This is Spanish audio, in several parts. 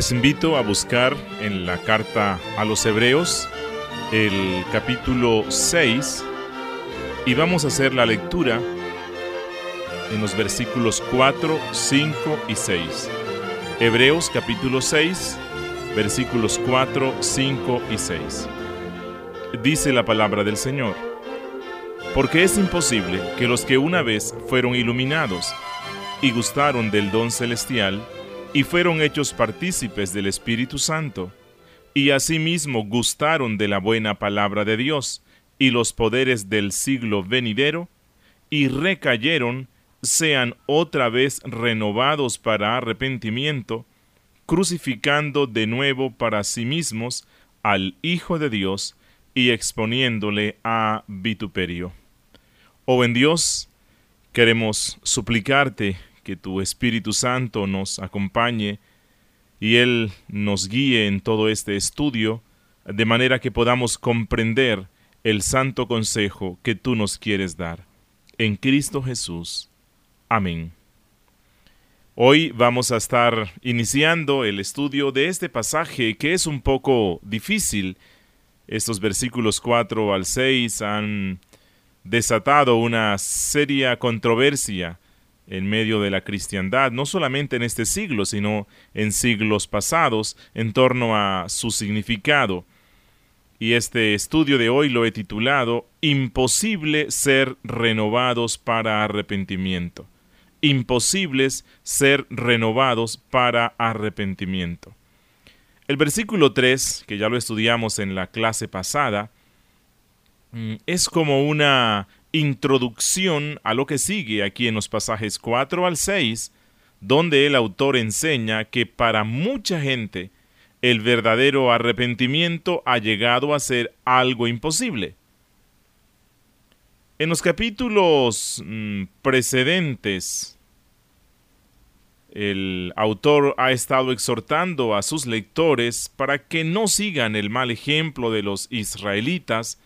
Les invito a buscar en la carta a los Hebreos el capítulo 6 y vamos a hacer la lectura en los versículos 4, 5 y 6. Hebreos capítulo 6, versículos 4, 5 y 6. Dice la palabra del Señor, porque es imposible que los que una vez fueron iluminados y gustaron del don celestial, y fueron hechos partícipes del Espíritu Santo, y asimismo gustaron de la buena palabra de Dios y los poderes del siglo venidero, y recayeron, sean otra vez renovados para arrepentimiento, crucificando de nuevo para sí mismos al Hijo de Dios y exponiéndole a vituperio. Oh en Dios, queremos suplicarte que tu Espíritu Santo nos acompañe y Él nos guíe en todo este estudio, de manera que podamos comprender el santo consejo que tú nos quieres dar. En Cristo Jesús. Amén. Hoy vamos a estar iniciando el estudio de este pasaje que es un poco difícil. Estos versículos 4 al 6 han desatado una seria controversia en medio de la cristiandad, no solamente en este siglo, sino en siglos pasados, en torno a su significado. Y este estudio de hoy lo he titulado Imposible ser renovados para arrepentimiento. Imposibles ser renovados para arrepentimiento. El versículo 3, que ya lo estudiamos en la clase pasada, mm, es como una introducción a lo que sigue aquí en los pasajes 4 al 6, donde el autor enseña que para mucha gente el verdadero arrepentimiento ha llegado a ser algo imposible. En los capítulos mm, precedentes, el autor ha estado exhortando a sus lectores para que no sigan el mal ejemplo de los israelitas,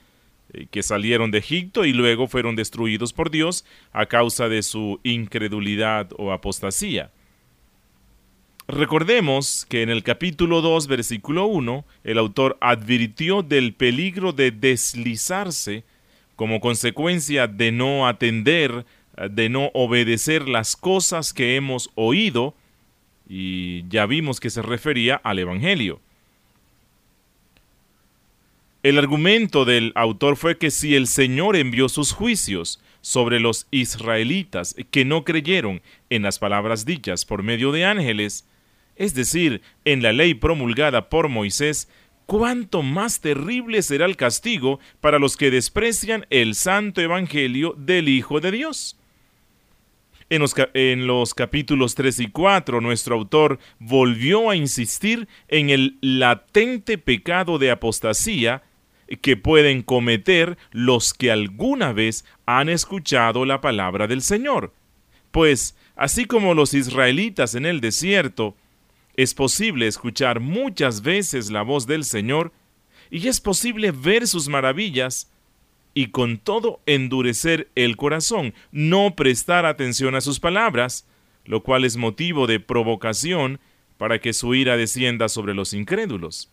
que salieron de Egipto y luego fueron destruidos por Dios a causa de su incredulidad o apostasía. Recordemos que en el capítulo 2, versículo 1, el autor advirtió del peligro de deslizarse como consecuencia de no atender, de no obedecer las cosas que hemos oído, y ya vimos que se refería al Evangelio. El argumento del autor fue que si el Señor envió sus juicios sobre los israelitas que no creyeron en las palabras dichas por medio de ángeles, es decir, en la ley promulgada por Moisés, cuánto más terrible será el castigo para los que desprecian el santo evangelio del Hijo de Dios. En los, capítulos 3 y 4, nuestro autor volvió a insistir en el latente pecado de apostasía que pueden cometer los que alguna vez han escuchado la palabra del Señor. Pues, así como los israelitas en el desierto, es posible escuchar muchas veces la voz del Señor y es posible ver sus maravillas y con todo endurecer el corazón, no prestar atención a sus palabras, lo cual es motivo de provocación para que su ira descienda sobre los incrédulos.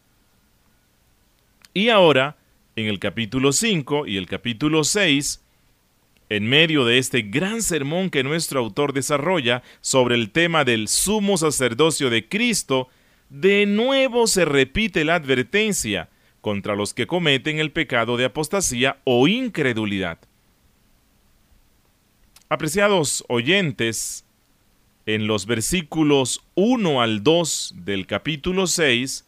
Y ahora, en el capítulo 5 y el capítulo 6, en medio de este gran sermón que nuestro autor desarrolla sobre el tema del sumo sacerdocio de Cristo, de nuevo se repite la advertencia contra los que cometen el pecado de apostasía o incredulidad. Apreciados oyentes, en los versículos 1 al 2 del capítulo 6,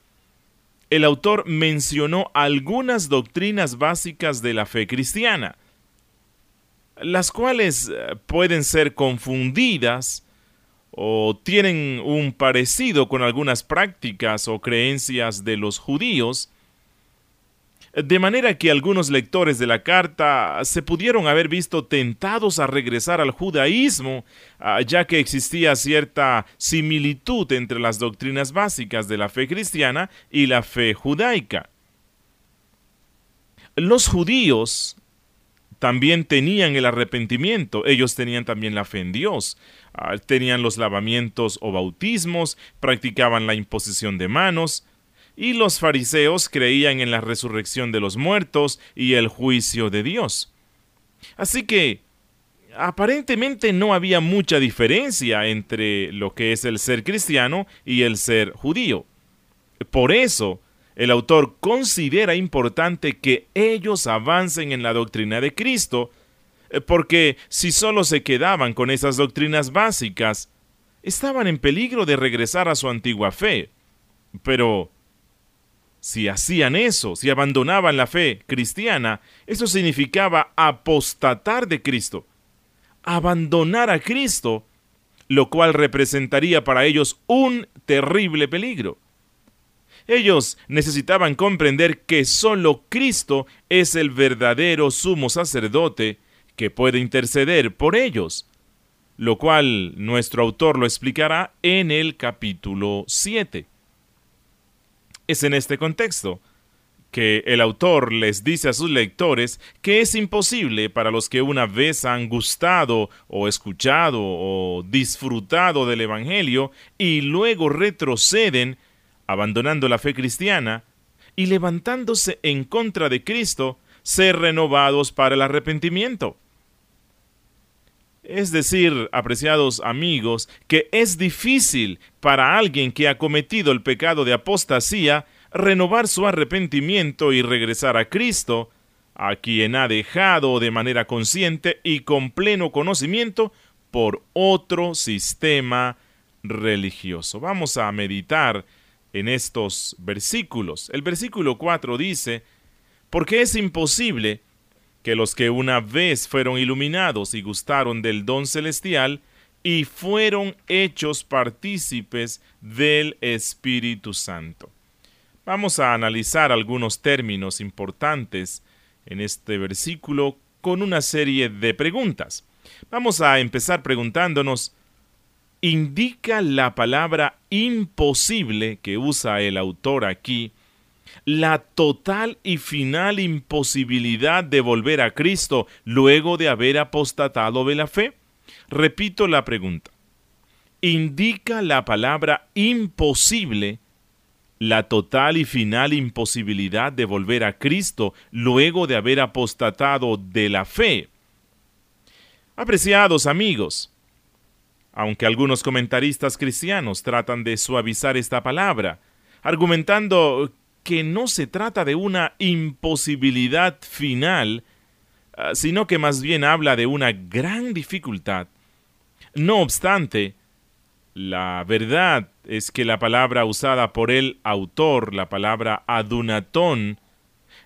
el autor mencionó algunas doctrinas básicas de la fe cristiana, las cuales eh, pueden ser confundidas o tienen un parecido con algunas prácticas o creencias de los judíos, de manera que algunos lectores de la carta se pudieron haber visto tentados a regresar al judaísmo, ah, ya que existía cierta similitud entre las doctrinas básicas de la fe cristiana y la fe judaica. Los judíos también tenían el arrepentimiento, ellos tenían también la fe en Dios, ah, tenían los lavamientos o bautismos, practicaban la imposición de manos, y los fariseos creían en la resurrección de los muertos y el juicio de Dios. Así que, aparentemente no había mucha diferencia entre lo que es el ser cristiano y el ser judío. Por eso, el autor considera importante que ellos avancen en la doctrina de Cristo, eh, porque si solo se quedaban con esas doctrinas básicas, estaban en peligro de regresar a su antigua fe. Pero si hacían eso, si abandonaban la fe cristiana, eso significaba apostatar de Cristo, abandonar a Cristo, lo cual representaría para ellos un terrible peligro. Ellos necesitaban comprender que sólo Cristo es el verdadero sumo sacerdote que puede interceder por ellos, lo cual nuestro autor lo explicará en el capítulo 7. Es en este contexto que el autor les dice a sus lectores que es imposible para los que una vez han gustado o escuchado o disfrutado del Evangelio y luego retroceden abandonando la fe cristiana y levantándose en contra de Cristo, ser renovados para el arrepentimiento. Es decir, apreciados amigos, que es difícil para alguien que ha cometido el pecado de apostasía renovar su arrepentimiento y regresar a Cristo, a quien ha dejado de manera consciente y con pleno conocimiento por otro sistema religioso. Vamos a meditar en estos versículos. El versículo 4 dice, porque es imposible que los que una vez fueron iluminados y gustaron del don celestial y fueron hechos partícipes del Espíritu Santo. Vamos a analizar algunos términos importantes en este versículo con una serie de preguntas. Vamos a empezar preguntándonos indica la palabra imposible que usa el autor aquí, la total y final imposibilidad de volver a Cristo luego de haber apostatado de la fe? Repito la pregunta. ¿Indica la palabra imposible la total y final imposibilidad de volver a Cristo luego de haber apostatado de la fe? Apreciados amigos, aunque algunos comentaristas cristianos tratan de suavizar esta palabra, argumentando que no se trata de una imposibilidad final, ah, sino que más bien habla de una gran dificultad. No obstante, la verdad es que la palabra usada por el autor, la palabra adunatón,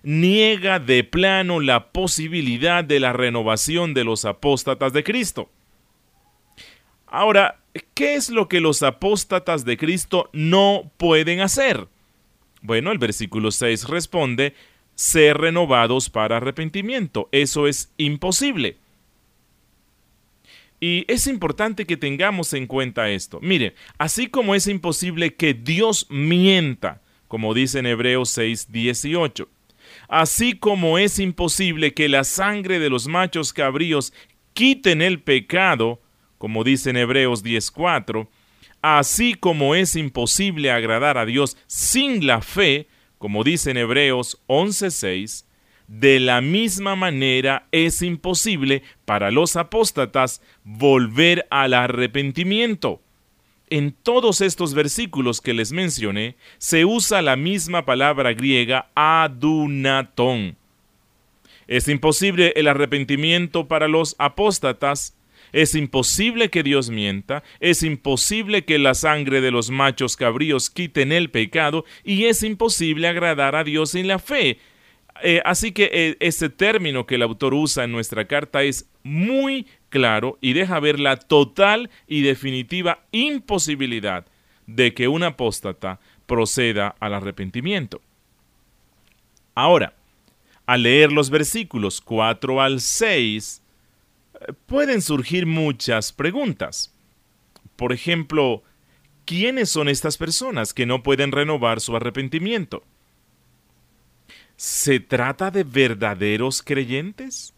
niega de plano la posibilidad de la renovación de los apóstatas de Cristo. Ahora, ¿qué es lo que los apóstatas de Cristo no pueden hacer? Bueno, el versículo 6 responde, ser renovados para arrepentimiento. Eso es imposible. Y es importante que tengamos en cuenta esto. Mire, así como es imposible que Dios mienta, como dice en Hebreos 6, 18, así como es imposible que la sangre de los machos cabríos quiten el pecado, como dice en Hebreos 10:4, así como es imposible agradar a Dios sin la fe, como dice en Hebreos 11:6, de la misma manera es imposible para los apóstatas volver al arrepentimiento. En todos estos versículos que les mencioné se usa la misma palabra griega adunatón. Es imposible el arrepentimiento para los apóstatas es imposible que Dios mienta, es imposible que la sangre de los machos cabríos quiten el pecado y es imposible agradar a Dios en la fe. Eh, así que eh, ese término que el autor usa en nuestra carta es muy claro y deja ver la total y definitiva imposibilidad de que un apóstata proceda al arrepentimiento. Ahora, al leer los versículos 4 al 6, pueden surgir muchas preguntas. Por ejemplo, ¿quiénes son estas personas que no pueden renovar su arrepentimiento? ¿Se trata de verdaderos creyentes?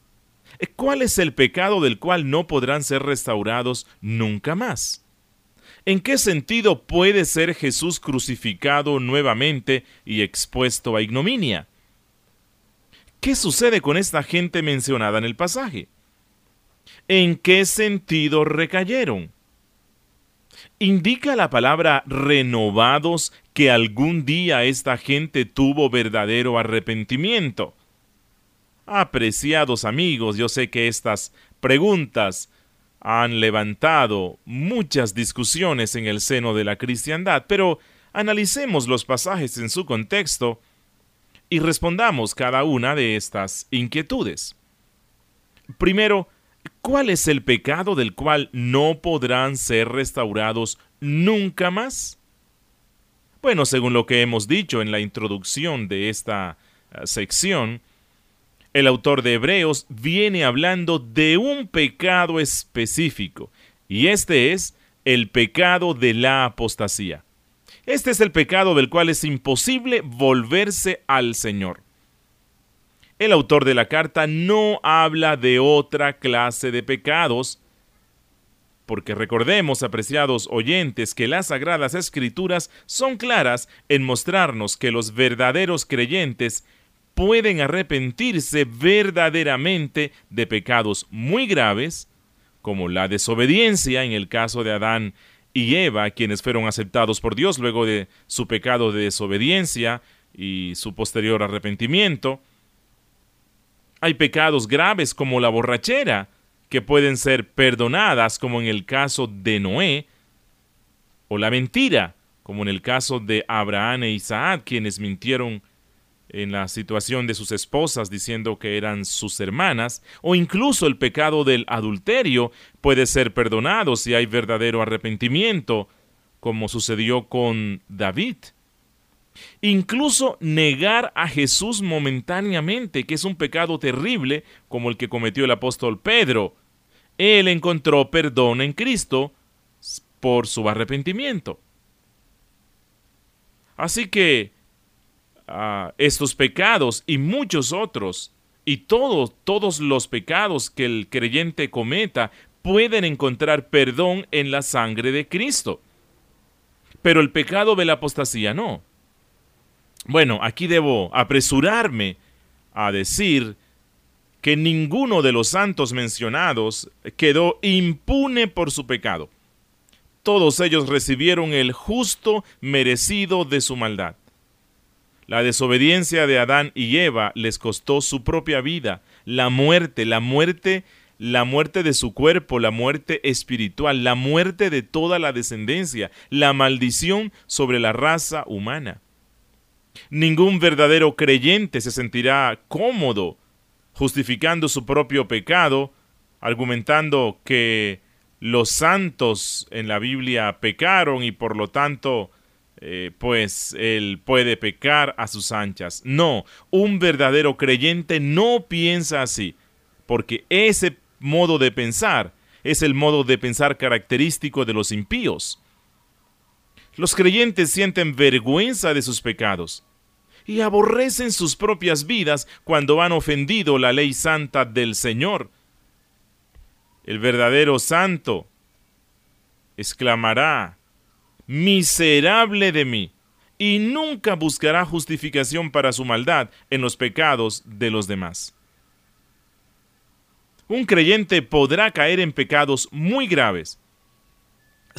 ¿Cuál es el pecado del cual no podrán ser restaurados nunca más? ¿En qué sentido puede ser Jesús crucificado nuevamente y expuesto a ignominia? ¿Qué sucede con esta gente mencionada en el pasaje? ¿En qué sentido recayeron? ¿Indica la palabra renovados que algún día esta gente tuvo verdadero arrepentimiento? Apreciados amigos, yo sé que estas preguntas han levantado muchas discusiones en el seno de la cristiandad, pero analicemos los pasajes en su contexto y respondamos cada una de estas inquietudes. Primero, ¿cuál es el pecado del cual no podrán ser restaurados nunca más? Bueno, según lo que hemos dicho en la introducción de esta eh, sección, el autor de Hebreos viene hablando de un pecado específico, y este es el pecado de la apostasía. Este es el pecado del cual es imposible volverse al Señor. El autor de la carta no habla de otra clase de pecados, porque recordemos, apreciados oyentes, que las sagradas escrituras son claras en mostrarnos que los verdaderos creyentes pueden arrepentirse verdaderamente de pecados muy graves, como la desobediencia en el caso de Adán y Eva, quienes fueron aceptados por Dios luego de su pecado de desobediencia y su posterior arrepentimiento. Hay pecados graves como la borrachera, que pueden ser perdonadas como en el caso de Noé, o la mentira, como en el caso de Abraham e Isaac, quienes mintieron en la situación de sus esposas diciendo que eran sus hermanas, o incluso el pecado del adulterio puede ser perdonado si hay verdadero arrepentimiento, como sucedió con David. Incluso negar a Jesús momentáneamente, que es un pecado terrible, como el que cometió el apóstol Pedro. Él encontró perdón en Cristo por su arrepentimiento. Así que estos pecados y muchos otros, y todos, todos los pecados que el creyente cometa, pueden encontrar perdón en la sangre de Cristo. Pero el pecado de la apostasía no. Bueno, aquí debo apresurarme a decir que ninguno de los santos mencionados quedó impune por su pecado. Todos ellos recibieron el justo merecido de su maldad. La desobediencia de Adán y Eva les costó su propia vida, la muerte, la muerte, la muerte de su cuerpo, la muerte espiritual, la muerte de toda la descendencia, la maldición sobre la raza humana. Ningún verdadero creyente se sentirá cómodo justificando su propio pecado, argumentando que los santos en la Biblia pecaron y por lo tanto eh, pues él puede pecar a sus anchas. No, un verdadero creyente no piensa así, porque ese modo de pensar es el modo de pensar característico de los impíos. Los creyentes sienten vergüenza de sus pecados y aborrecen sus propias vidas cuando han ofendido la ley santa del Señor. El verdadero santo exclamará miserable de mí, y nunca buscará justificación para su maldad en los pecados de los demás. Un creyente podrá caer en pecados muy graves,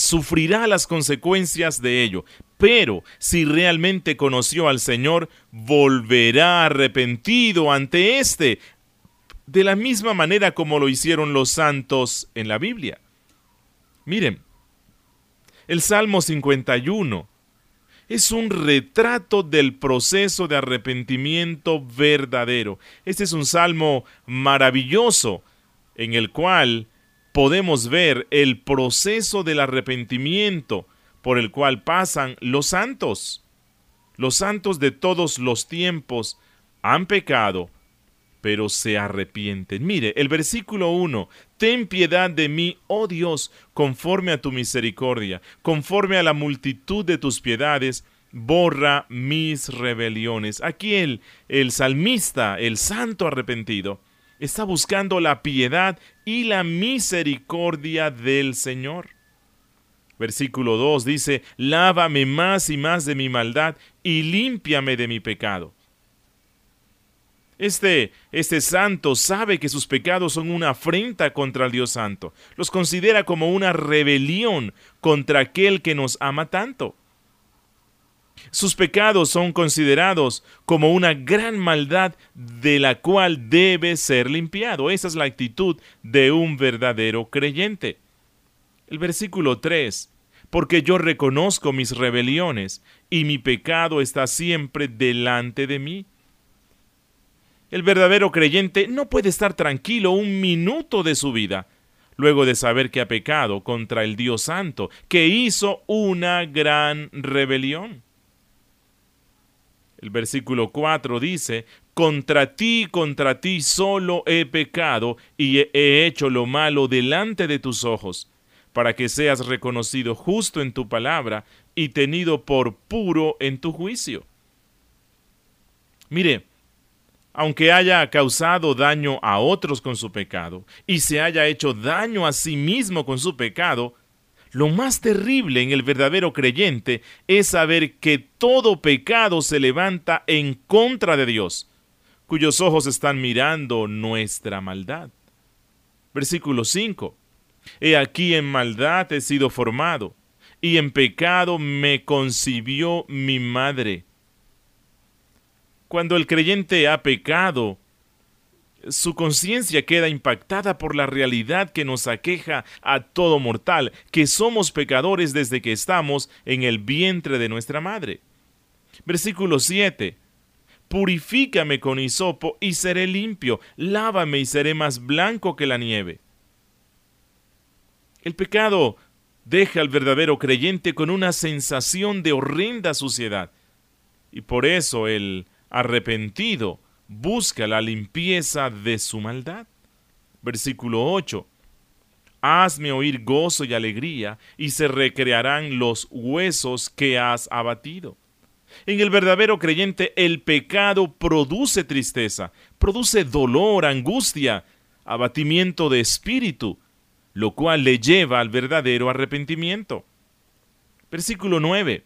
sufrirá las consecuencias de ello, pero si realmente conoció al Señor, volverá arrepentido ante éste, de la misma manera como lo hicieron los santos en la Biblia. Miren, el Salmo 51 es un retrato del proceso de arrepentimiento verdadero. Este es un salmo maravilloso en el cual podemos ver el proceso del arrepentimiento por el cual pasan los santos. Los santos de todos los tiempos han pecado, pero se arrepienten. Mire, el versículo 1, Ten piedad de mí, oh Dios, conforme a tu misericordia, conforme a la multitud de tus piedades, borra mis rebeliones. Aquí el, el salmista, el santo arrepentido, Está buscando la piedad y la misericordia del Señor. Versículo 2 dice, lávame más y más de mi maldad y límpiame de mi pecado. Este, este santo sabe que sus pecados son una afrenta contra el Dios santo. Los considera como una rebelión contra aquel que nos ama tanto. Sus pecados son considerados como una gran maldad de la cual debe ser limpiado. Esa es la actitud de un verdadero creyente. El versículo 3 porque yo reconozco mis rebeliones y mi pecado está siempre delante de mí. El verdadero creyente no puede estar tranquilo un minuto de su vida, luego de saber que ha pecado contra el Dios Santo, que hizo una gran rebelión. El versículo 4 dice, Contra ti, contra ti solo he pecado y he hecho lo malo delante de tus ojos para que seas reconocido justo en tu palabra y tenido por puro en tu juicio. Mire, aunque haya causado daño a otros con su pecado y se haya hecho daño a sí mismo con su pecado, lo más terrible en el verdadero creyente es saber que todo pecado se levanta en contra de Dios, cuyos ojos están mirando nuestra maldad. Versículo 5. He aquí en maldad he sido formado, y en pecado me concibió mi madre. Cuando el creyente ha pecado, su conciencia queda impactada por la realidad que nos aqueja a todo mortal, que somos pecadores desde que estamos en el vientre de nuestra madre. Versículo 7. Purifícame con hisopo y seré limpio, lávame y seré más blanco que la nieve. El pecado deja al verdadero creyente con una sensación de horrenda suciedad. Y por eso el arrepentido busca la limpieza de su maldad. Versículo 8. Hazme oír gozo y alegría, y se recrearán los huesos que has abatido. En el verdadero creyente el pecado produce tristeza, produce dolor, angustia, abatimiento de espíritu, lo cual le lleva al verdadero arrepentimiento. Versículo 9.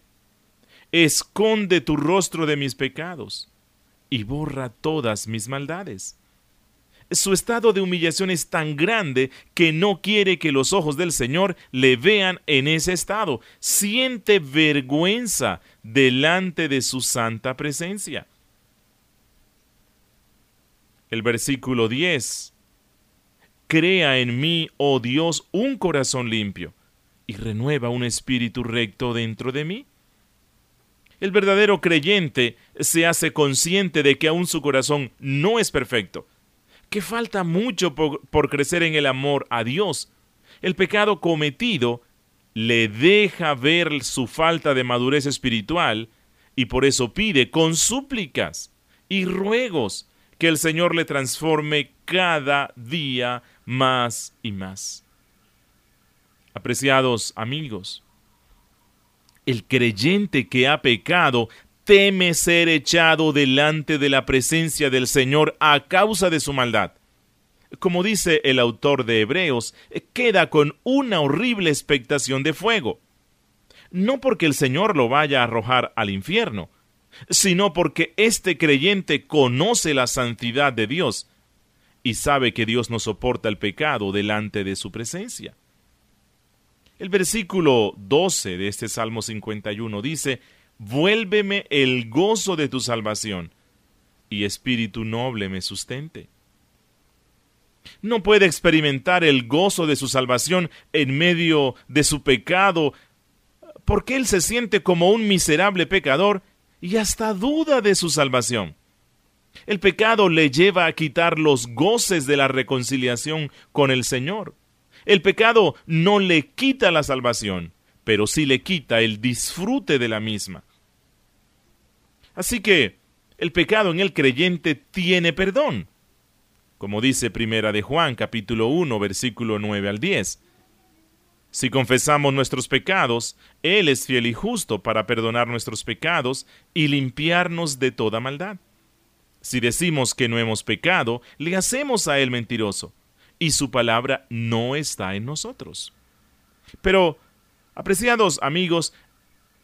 Esconde tu rostro de mis pecados y borra todas mis maldades. Su estado de humillación es tan grande que no quiere que los ojos del Señor le vean en ese estado. Siente vergüenza delante de su santa presencia. El versículo 10 Crea en mí, oh Dios, un corazón limpio, y renueva un espíritu recto dentro de mí. El verdadero creyente se hace consciente de que aún su corazón no es perfecto, que falta mucho por, crecer en el amor a Dios. El pecado cometido le deja ver su falta de madurez espiritual y por eso pide con súplicas y ruegos que el Señor le transforme cada día más y más. Apreciados amigos, el creyente que ha pecado teme ser echado delante de la presencia del Señor a causa de su maldad. Como dice el autor de Hebreos, queda con una horrible expectación de fuego. No porque el Señor lo vaya a arrojar al infierno, sino porque este creyente conoce la santidad de Dios y sabe que Dios no soporta el pecado delante de su presencia. El versículo 12 de este Salmo 51 dice, Vuélveme el gozo de tu salvación, y espíritu noble me sustente. No puede experimentar el gozo de su salvación en medio de su pecado, porque él se siente como un miserable pecador y hasta duda de su salvación. El pecado le lleva a quitar los goces de la reconciliación con el Señor. El pecado no le quita la salvación, pero sí le quita el disfrute de la misma. Así que el pecado en el creyente tiene perdón. Como dice Primera de Juan capítulo 1 versículo 9 al 10. Si confesamos nuestros pecados, Él es fiel y justo para perdonar nuestros pecados y limpiarnos de toda maldad. Si decimos que no hemos pecado, le hacemos a Él mentiroso, y su palabra no está en nosotros. Pero, apreciados amigos,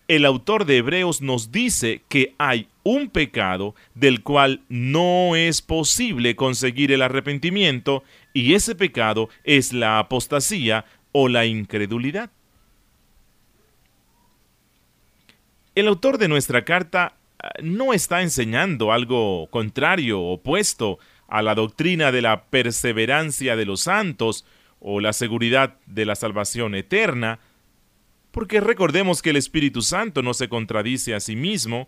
el autor de Hebreos nos dice que hay un pecado del cual no es posible conseguir el arrepentimiento, y ese pecado es la apostasía o la incredulidad. El autor de nuestra carta no está enseñando algo contrario, opuesto a la doctrina de la perseverancia de los santos o la seguridad de la salvación eterna, porque recordemos que el Espíritu Santo no se contradice a sí mismo,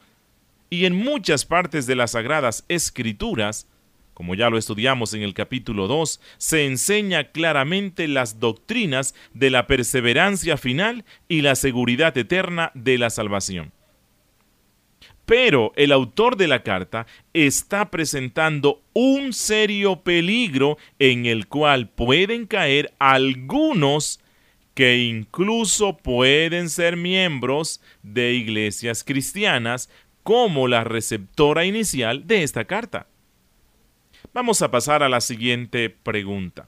y en muchas partes de las sagradas escrituras, como ya lo estudiamos en el capítulo 2, se enseña claramente las doctrinas de la perseverancia final y la seguridad eterna de la salvación. Pero el autor de la carta está presentando un serio peligro en el cual pueden caer algunos que incluso pueden ser miembros de iglesias cristianas como la receptora inicial de esta carta. Vamos a pasar a la siguiente pregunta.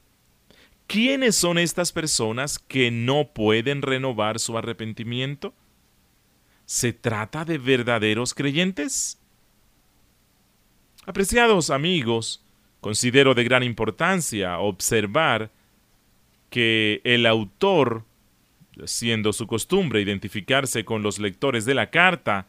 ¿Quiénes son estas personas que no pueden renovar su arrepentimiento? ¿Se trata de verdaderos creyentes? Apreciados amigos, considero de gran importancia observar que el autor, siendo su costumbre identificarse con los lectores de la carta,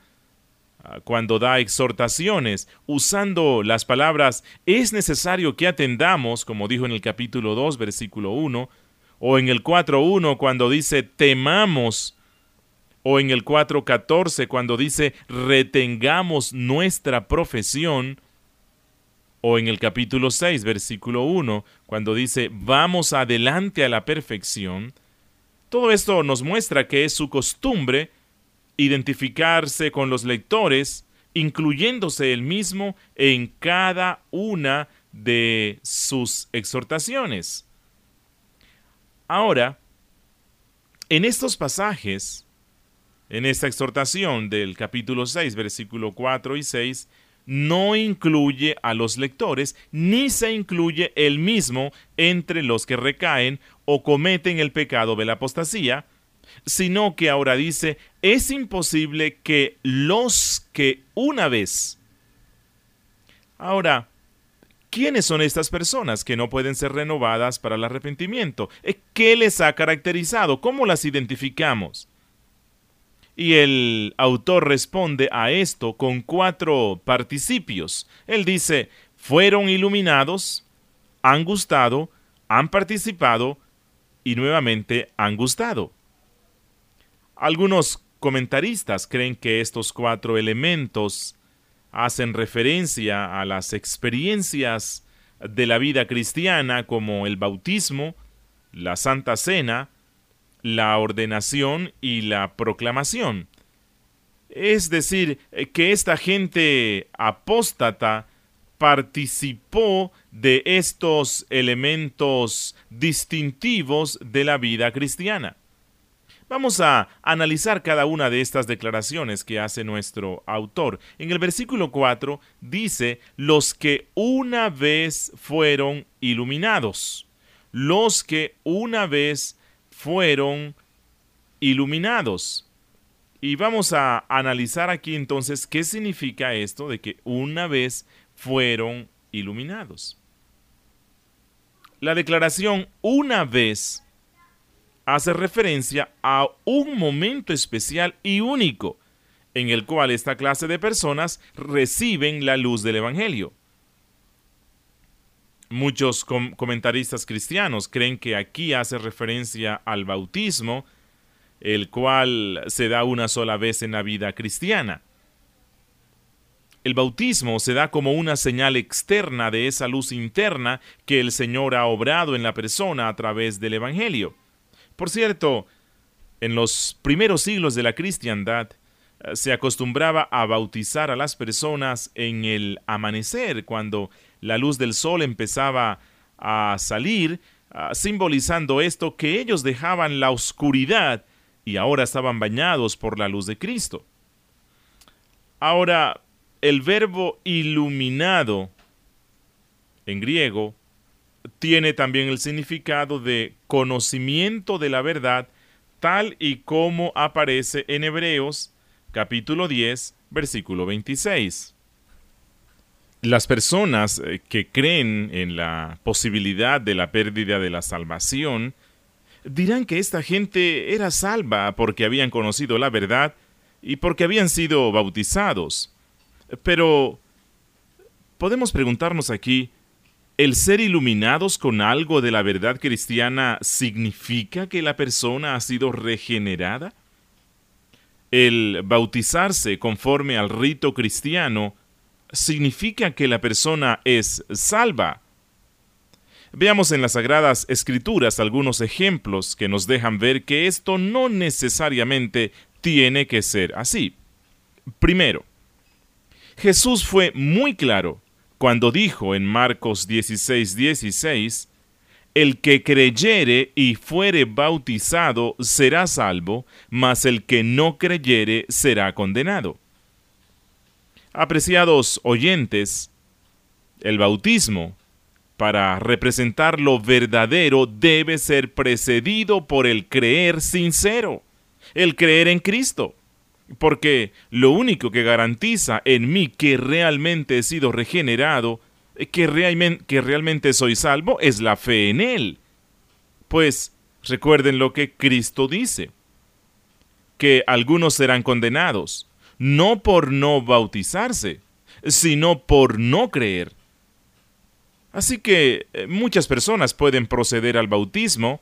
ah, cuando da exhortaciones, usando las palabras es necesario que atendamos, como dijo en el capítulo 2, versículo 1, o en el 4.1 cuando dice temamos o en el 4.14 cuando dice retengamos nuestra profesión, o en el capítulo 6, versículo 1, cuando dice vamos adelante a la perfección, todo esto nos muestra que es su costumbre identificarse con los lectores, incluyéndose él mismo en cada una de sus exhortaciones. Ahora, en estos pasajes, en esta exhortación del capítulo 6, versículo 4 y 6, no incluye a los lectores, ni se incluye el mismo entre los que recaen o cometen el pecado de la apostasía, sino que ahora dice, es imposible que los que una vez... Ahora, ¿quiénes son estas personas que no pueden ser renovadas para el arrepentimiento? ¿Qué les ha caracterizado? ¿Cómo las identificamos? Y el autor responde a esto con cuatro participios. Él dice, fueron iluminados, han gustado, han participado y nuevamente han gustado. Algunos comentaristas creen que estos cuatro elementos hacen referencia a las experiencias de la vida cristiana como el bautismo, la Santa Cena, la ordenación y la proclamación. Es decir, eh, que esta gente apóstata participó de estos elementos distintivos de la vida cristiana. Vamos a analizar cada una de estas declaraciones que hace nuestro autor. En el versículo 4 dice, los que una vez fueron iluminados, los que una vez fueron iluminados. Y vamos a analizar aquí entonces qué significa esto de que una vez fueron iluminados. La declaración una vez hace referencia a un momento especial y único en el cual esta clase de personas reciben la luz del Evangelio. Muchos comentaristas cristianos creen que aquí hace referencia al bautismo, el cual se da una sola vez en la vida cristiana. El bautismo se da como una señal externa de esa luz interna que el Señor ha obrado en la persona a través del Evangelio. Por cierto, en los primeros siglos de la cristiandad, eh, se acostumbraba a bautizar a las personas en el amanecer, cuando la luz del sol empezaba a salir, ah, simbolizando esto que ellos dejaban la oscuridad y ahora estaban bañados por la luz de Cristo. Ahora, el verbo iluminado en griego tiene también el significado de conocimiento de la verdad tal y como aparece en Hebreos capítulo 10 versículo 26. Las personas eh, que creen en la posibilidad de la pérdida de la salvación dirán que esta gente era salva porque habían conocido la verdad y porque habían sido bautizados. Pero podemos preguntarnos aquí, ¿el ser iluminados con algo de la verdad cristiana significa que la persona ha sido regenerada? El bautizarse conforme al rito cristiano significa que la persona es salva. Veamos en las Sagradas Escrituras algunos ejemplos que nos dejan ver que esto no necesariamente tiene que ser así. Primero, Jesús fue muy claro cuando dijo en Marcos 16:16, 16, el que creyere y fuere bautizado será salvo, mas el que no creyere será condenado. Apreciados oyentes, el bautismo, para representar lo verdadero, debe ser precedido por el creer sincero, el creer en Cristo. Porque lo único que garantiza en mí que realmente he sido regenerado, que, realmente, soy salvo, es la fe en Él. Pues recuerden lo que Cristo dice, que algunos serán condenados, no por no bautizarse, sino por no creer. Así que eh, muchas personas pueden proceder al bautismo,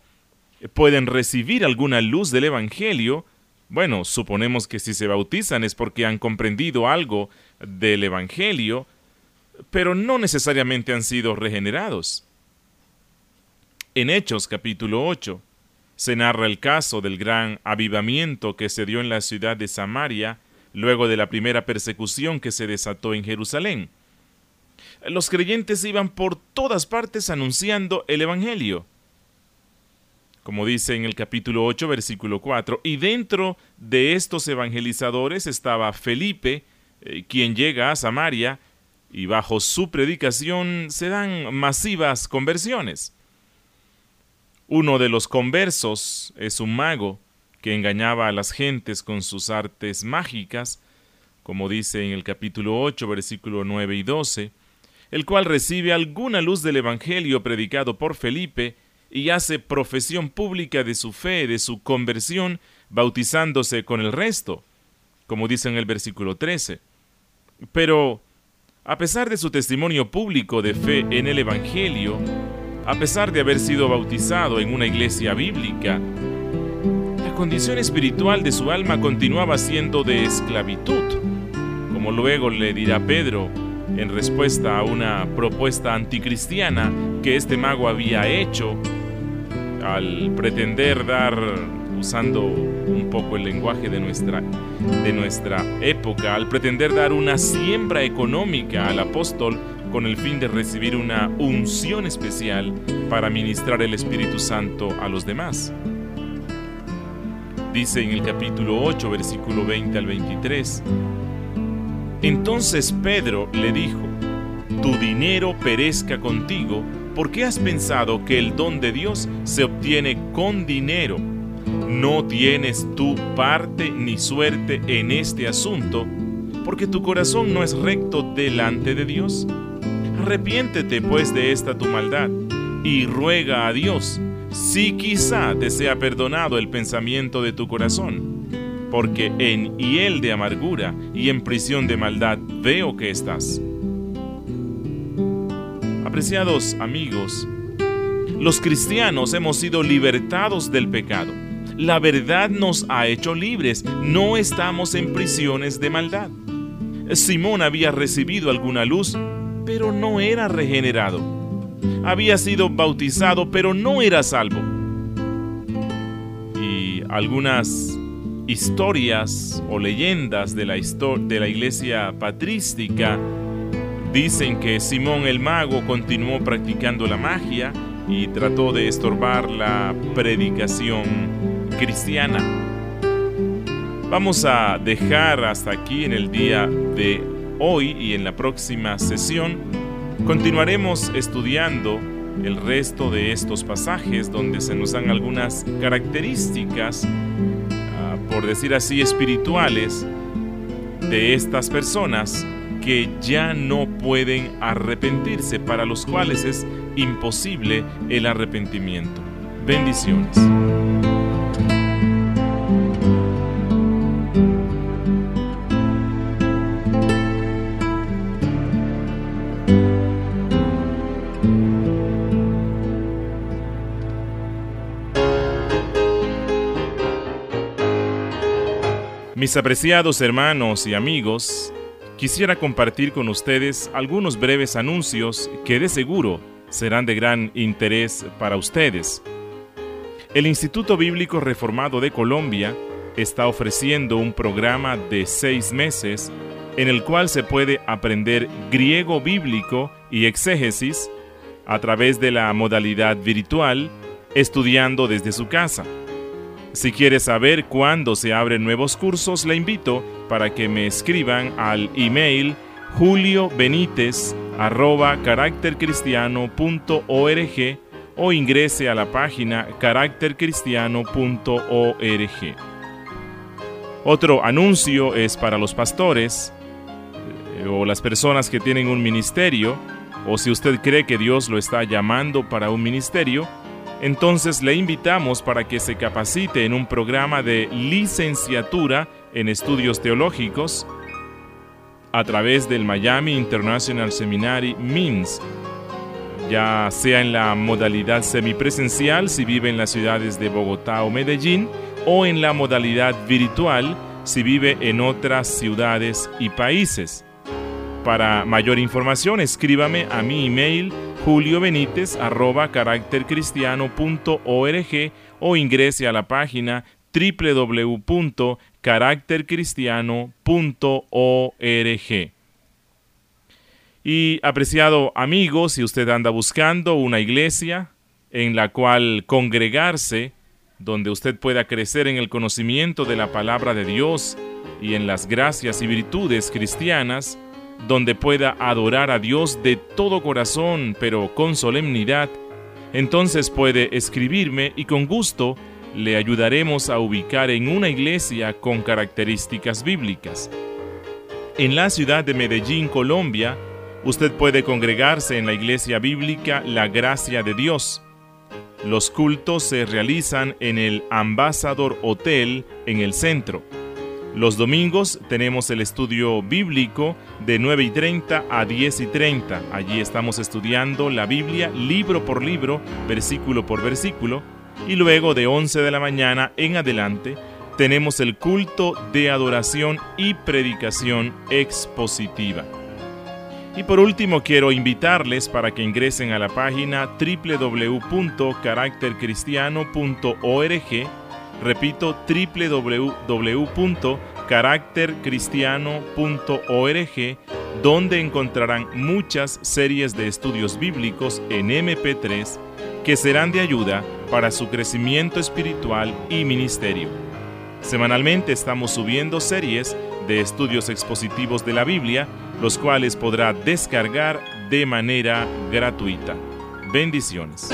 pueden recibir alguna luz del Evangelio, bueno, suponemos que si se bautizan es porque han comprendido algo del Evangelio, pero no necesariamente han sido regenerados. En Hechos capítulo 8 se narra el caso del gran avivamiento que se dio en la ciudad de Samaria luego de la primera persecución que se desató en Jerusalén. Los creyentes iban por todas partes anunciando el Evangelio. Como dice en el capítulo 8, versículo 4, y dentro de estos evangelizadores estaba Felipe, eh, quien llega a Samaria, y bajo su predicación se dan masivas conversiones. Uno de los conversos es un mago, que engañaba a las gentes con sus artes mágicas, como dice en el capítulo 8, versículo 9 y 12, el cual recibe alguna luz del Evangelio predicado por Felipe y hace profesión pública de su fe, de su conversión, bautizándose con el resto, como dice en el versículo 13. Pero, a pesar de su testimonio público de fe en el Evangelio, a pesar de haber sido bautizado en una iglesia bíblica, condición espiritual de su alma continuaba siendo de esclavitud, como luego le dirá Pedro en respuesta a una propuesta anticristiana que este mago había hecho al pretender dar, usando un poco el lenguaje de nuestra, de nuestra época, al pretender dar una siembra económica al apóstol con el fin de recibir una unción especial para ministrar el Espíritu Santo a los demás. Dice en el capítulo 8, versículo 20 al 23. Entonces Pedro le dijo, Tu dinero perezca contigo, porque has pensado que el don de Dios se obtiene con dinero. No tienes tu parte ni suerte en este asunto, porque tu corazón no es recto delante de Dios. Arrepiéntete pues de esta tu maldad, y ruega a Dios si quizá te sea perdonado el pensamiento de tu corazón, porque en hiel de amargura y en prisión de maldad veo que estás. Apreciados amigos, los cristianos hemos sido libertados del pecado. La verdad nos ha hecho libres, no estamos en prisiones de maldad. Simón había recibido alguna luz, pero no era regenerado había sido bautizado, pero no era salvo. Y algunas historias o leyendas de la, de la iglesia patrística dicen que Simón el mago continuó practicando la magia y trató de estorbar la predicación cristiana. Vamos a dejar hasta aquí en el día de hoy y en la próxima sesión continuaremos estudiando el resto de estos pasajes donde se nos dan algunas características, ah, por decir así, espirituales de estas personas que ya no pueden arrepentirse, para los cuales es imposible el arrepentimiento. Bendiciones. Mis apreciados hermanos y amigos, quisiera compartir con ustedes algunos breves anuncios que de seguro serán de gran interés para ustedes. El Instituto Bíblico Reformado de Colombia está ofreciendo un programa de seis meses en el cual se puede aprender griego bíblico y exégesis a través de la modalidad virtual, estudiando desde su casa. Si quiere saber cuándo se abren nuevos cursos, le invito para que me escriban al email juliobenítez@caractercristiano.org o ingrese a la página caractercristiano.org. Otro anuncio es para los pastores eh, o las personas que tienen un ministerio, o si usted cree que Dios lo está llamando para un ministerio, entonces le invitamos para que se capacite en un programa de licenciatura en estudios teológicos a través del Miami International Seminary MINS, ya sea en la modalidad semipresencial si vive en las ciudades de Bogotá o Medellín, o en la modalidad virtual si vive en otras ciudades y países. Para mayor información, escríbame a mi email juliobenítez.caractercristiano.org o ingrese a la página www.caractercristiano.org. Y apreciado amigo, si usted anda buscando una iglesia en la cual congregarse, donde usted pueda crecer en el conocimiento de la palabra de Dios y en las gracias y virtudes cristianas, donde pueda adorar a Dios de todo corazón, pero con solemnidad, entonces puede escribirme y con gusto le ayudaremos a ubicar en una iglesia con características bíblicas. En la ciudad de Medellín, Colombia, usted puede congregarse en la iglesia bíblica La Gracia de Dios. Los cultos se realizan en el Ambassador Hotel en el centro. Los domingos tenemos el estudio bíblico de 9 y 30 a 10 y 30. Allí estamos estudiando la Biblia libro por libro, versículo por versículo. Y luego de 11 de la mañana en adelante tenemos el culto de adoración y predicación expositiva. Y por último quiero invitarles para que ingresen a la página www.caractercristiano.org Repito, www.caractercristiano.org, donde encontrarán muchas series de estudios bíblicos en MP3 que serán de ayuda para su crecimiento espiritual y ministerio. Semanalmente estamos subiendo series de estudios expositivos de la Biblia, los cuales podrá descargar de manera gratuita. Bendiciones.